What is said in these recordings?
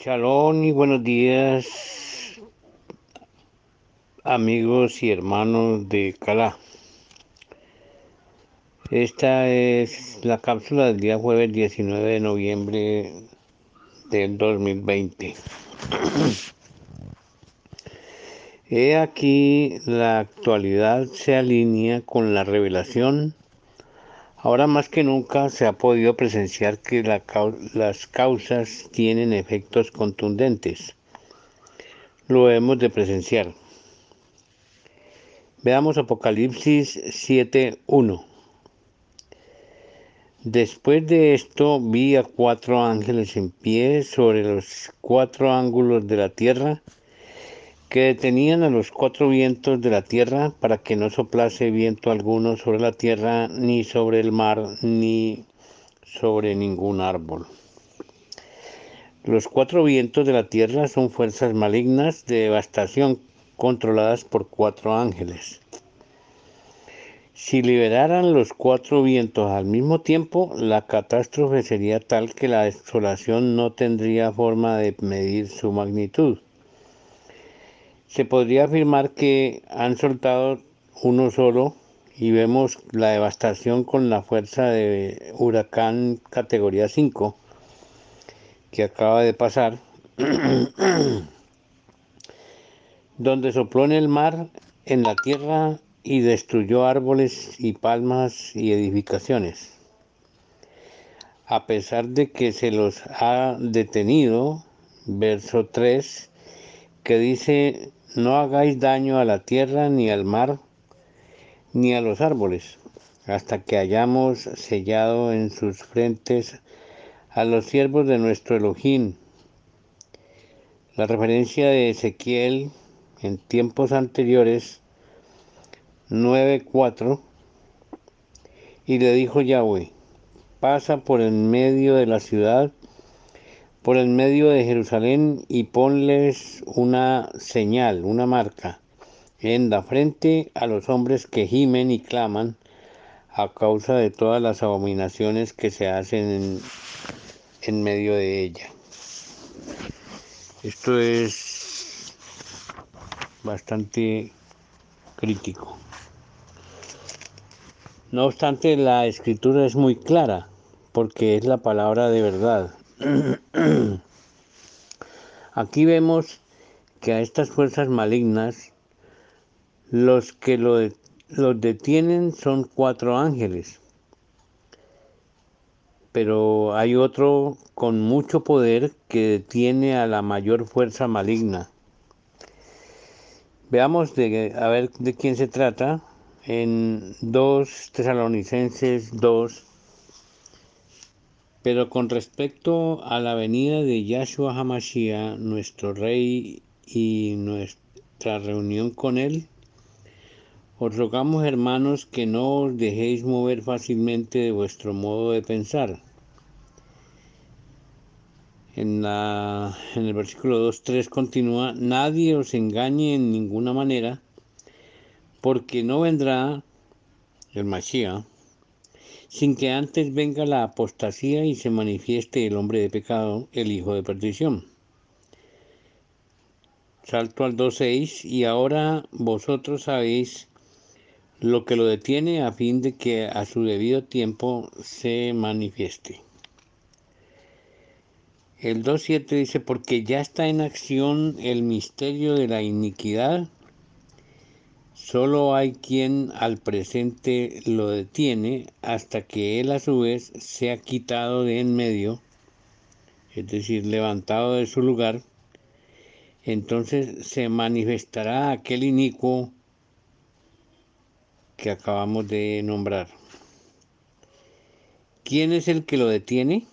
Shalom y buenos días, amigos y hermanos de Calá. Esta es la cápsula del día jueves 19 de noviembre del 2020. He aquí la actualidad se alinea con la revelación Ahora más que nunca se ha podido presenciar que las causas tienen efectos contundentes. Lo hemos de presenciar. Veamos Apocalipsis 7.1. Después de esto vi a cuatro ángeles en pie sobre los cuatro ángulos de la tierra que detenían a los cuatro vientos de la tierra para que no soplase viento alguno sobre la tierra, ni sobre el mar, ni sobre ningún árbol. Los cuatro vientos de la tierra son fuerzas malignas de devastación controladas por cuatro ángeles. Si liberaran los cuatro vientos al mismo tiempo, la catástrofe sería tal que la desolación no tendría forma de medir su magnitud se podría afirmar que han soltado uno solo y vemos la devastación con la fuerza de huracán categoría 5 que acaba de pasar, donde sopló en el mar, en la tierra y destruyó árboles y palmas y edificaciones. A pesar de que se los ha detenido, verso 3, que dice, no hagáis daño a la tierra, ni al mar, ni a los árboles, hasta que hayamos sellado en sus frentes a los siervos de nuestro Elohim. La referencia de Ezequiel en tiempos anteriores 9.4 y le dijo Yahweh, pasa por en medio de la ciudad por el medio de Jerusalén y ponles una señal, una marca, en la frente a los hombres que gimen y claman a causa de todas las abominaciones que se hacen en, en medio de ella. Esto es bastante crítico. No obstante, la escritura es muy clara porque es la palabra de verdad. Aquí vemos que a estas fuerzas malignas los que los detienen son cuatro ángeles, pero hay otro con mucho poder que detiene a la mayor fuerza maligna. Veamos a ver de quién se trata en 2 Tesalonicenses 2, pero con respecto a la venida de Yahshua Hamashiach, nuestro Rey, y nuestra reunión con Él, os rogamos, hermanos, que no os dejéis mover fácilmente de vuestro modo de pensar. En, la, en el versículo 2.3 continúa, nadie os engañe en ninguna manera, porque no vendrá el Mashiach sin que antes venga la apostasía y se manifieste el hombre de pecado, el hijo de perdición. Salto al 2.6, y ahora vosotros sabéis lo que lo detiene a fin de que a su debido tiempo se manifieste. El 2.7 dice, porque ya está en acción el misterio de la iniquidad, Solo hay quien al presente lo detiene hasta que él a su vez sea quitado de en medio, es decir, levantado de su lugar, entonces se manifestará aquel inicuo que acabamos de nombrar. ¿Quién es el que lo detiene?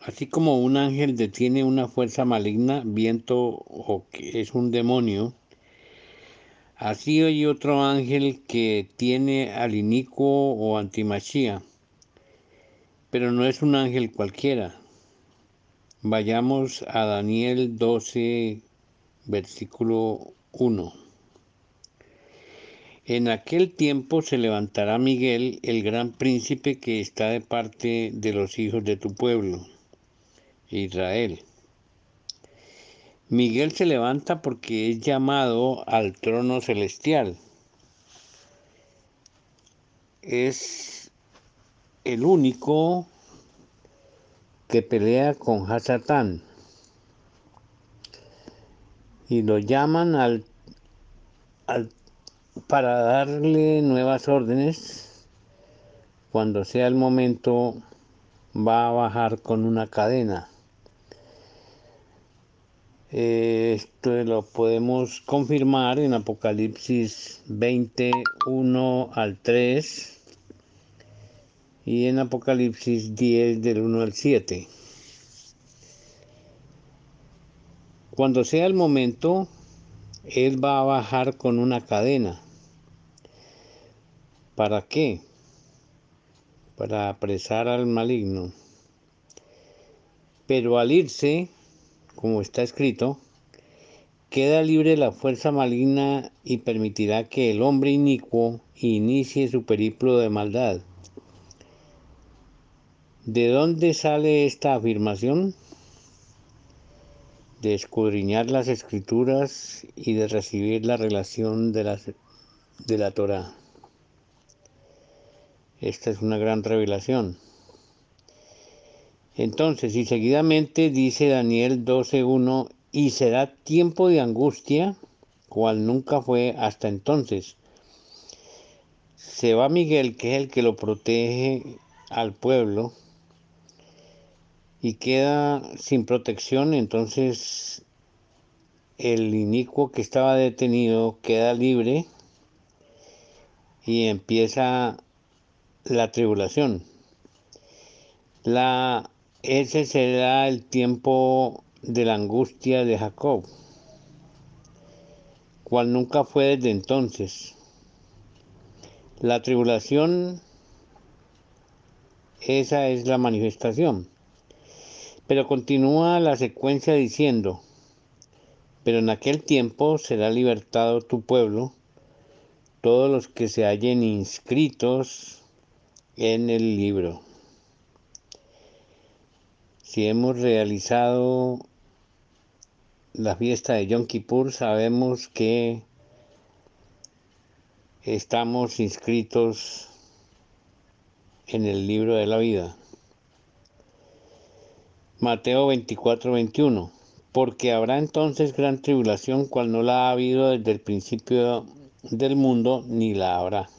Así como un ángel detiene una fuerza maligna, viento o que es un demonio, Así hay otro ángel que tiene al inicuo o antimachía, pero no es un ángel cualquiera. Vayamos a Daniel 12, versículo 1. En aquel tiempo se levantará Miguel, el gran príncipe que está de parte de los hijos de tu pueblo, Israel Miguel se levanta porque es llamado al trono celestial. Es el único que pelea con Hasatán. Y lo llaman al, para darle nuevas órdenes. Cuando sea el momento, va a bajar con una cadena. Esto lo podemos confirmar en Apocalipsis 21 al 3 y en Apocalipsis 10 del 1 al 7. Cuando sea el momento, Él va a bajar con una cadena. ¿Para qué? Para apresar al maligno. Pero al irse, como está escrito, queda libre la fuerza maligna y permitirá que el hombre inicuo inicie su periplo de maldad. ¿De dónde sale esta afirmación? De escudriñar las escrituras y de recibir la relación de la, de la Torah. Esta es una gran revelación. Entonces, y seguidamente dice Daniel 12.1, y será tiempo de angustia, cual nunca fue hasta entonces. Se va Miguel, que es el que lo protege al pueblo, y queda sin protección, entonces el inicuo que estaba detenido queda libre y empieza la tribulación. La ese será el tiempo de la angustia de Jacob, cual nunca fue desde entonces. La tribulación, esa es la manifestación. Pero continúa la secuencia diciendo, pero en aquel tiempo será libertado tu pueblo, todos los que se hallen inscritos en el libro si hemos realizado la fiesta de Yom Kippur, sabemos que estamos inscritos en el libro de la vida. Mateo 24, 21. Porque habrá entonces gran tribulación, cual no la ha habido desde el principio del mundo, ni la habrá.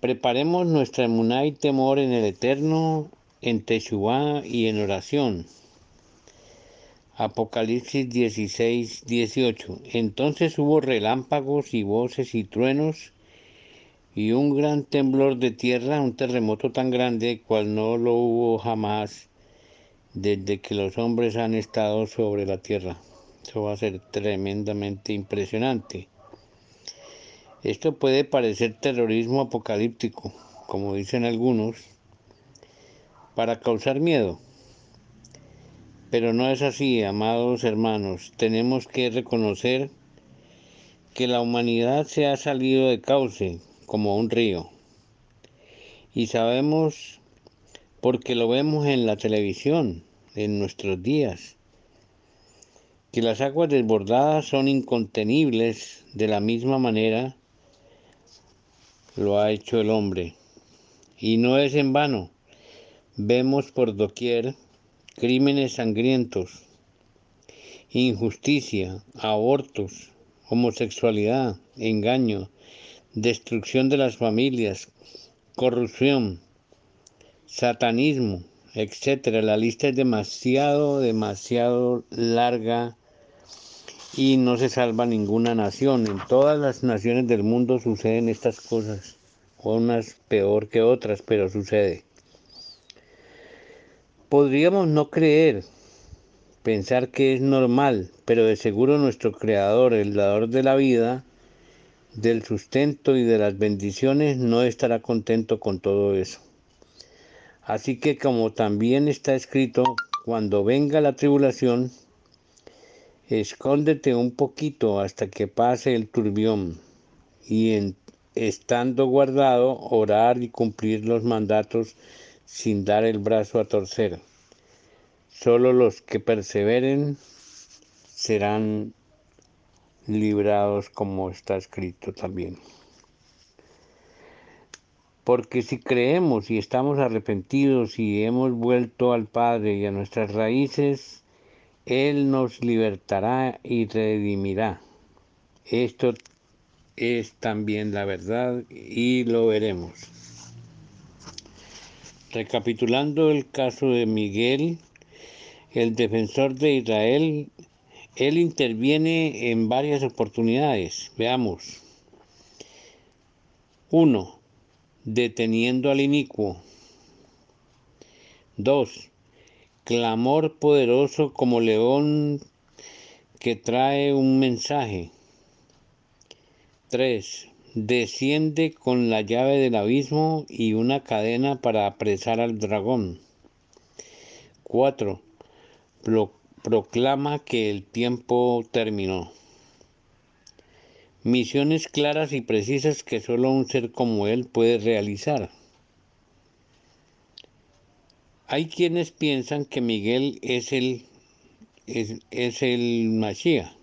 Preparemos nuestra emuná y temor en el Eterno en Teshuvah y en oración. Apocalipsis 16, 18. Entonces hubo relámpagos y voces y truenos y un gran temblor de tierra, un terremoto tan grande cual no lo hubo jamás desde que los hombres han estado sobre la tierra. Eso va a ser tremendamente impresionante. Esto puede parecer terrorismo apocalíptico, como dicen algunos, para causar miedo. Pero no es así, amados hermanos. Tenemos que reconocer que la humanidad se ha salido de cauce como un río. Y sabemos, porque lo vemos en la televisión, en nuestros días, que las aguas desbordadas son incontenibles de la misma manera lo ha hecho el hombre. Y no es en vano Vemos por doquier crímenes sangrientos, injusticia, abortos, homosexualidad, engaño, destrucción de las familias, corrupción, satanismo, etcétera. La lista es demasiado, demasiado larga y no se salva ninguna nación. En todas las naciones del mundo suceden estas cosas, unas peor que otras, pero sucede. Podríamos no creer, pensar que es normal, pero de seguro nuestro Creador, el dador de la vida, del sustento y de las bendiciones, no estará contento con todo eso. Así que como también está escrito, cuando venga la tribulación, escóndete un poquito hasta que pase el turbión y en, estando guardado, orar y cumplir los mandatos sin dar el brazo a torcer. Solo los que perseveren serán librados como está escrito también. Porque si creemos y estamos arrepentidos y hemos vuelto al Padre y a nuestras raíces, Él nos libertará y redimirá. Esto es también la verdad y lo veremos. Recapitulando el caso de Miguel, el defensor de Israel, él interviene en varias oportunidades. Veamos. 1. Deteniendo al inicuo. 2. Clamor poderoso como león que trae un mensaje. 3. Desciende con la llave del abismo y una cadena para apresar al dragón. 4. Proclama que el tiempo terminó. Misiones claras y precisas que solo un ser como él puede realizar. Hay quienes piensan que Miguel es el, es, es el Mashiach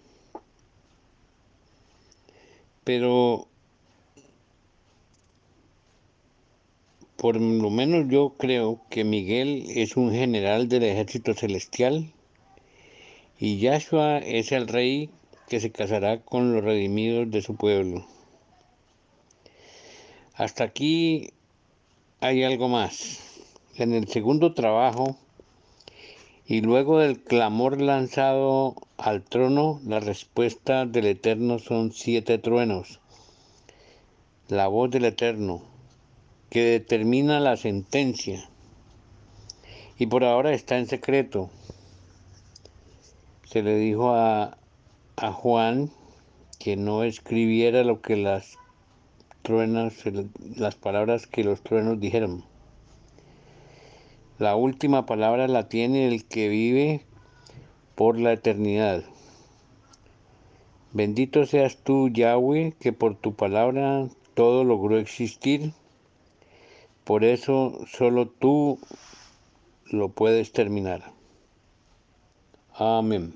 pero por lo menos yo creo que Miguel es un general del ejército celestial y Yahshua es el rey que se casará con los redimidos de su pueblo. Hasta aquí hay algo más. En el segundo trabajo, y luego del clamor lanzado al trono, la respuesta del Eterno son siete truenos. La voz del Eterno, que determina la sentencia. Y por ahora está en secreto. Se le dijo a, a Juan que no escribiera lo que las truenas, las palabras que los truenos dijeron. La última palabra la tiene el que vive por la eternidad. Bendito seas tú, Yahweh, que por tu palabra todo logró existir. Por eso solo tú lo puedes terminar. Amén.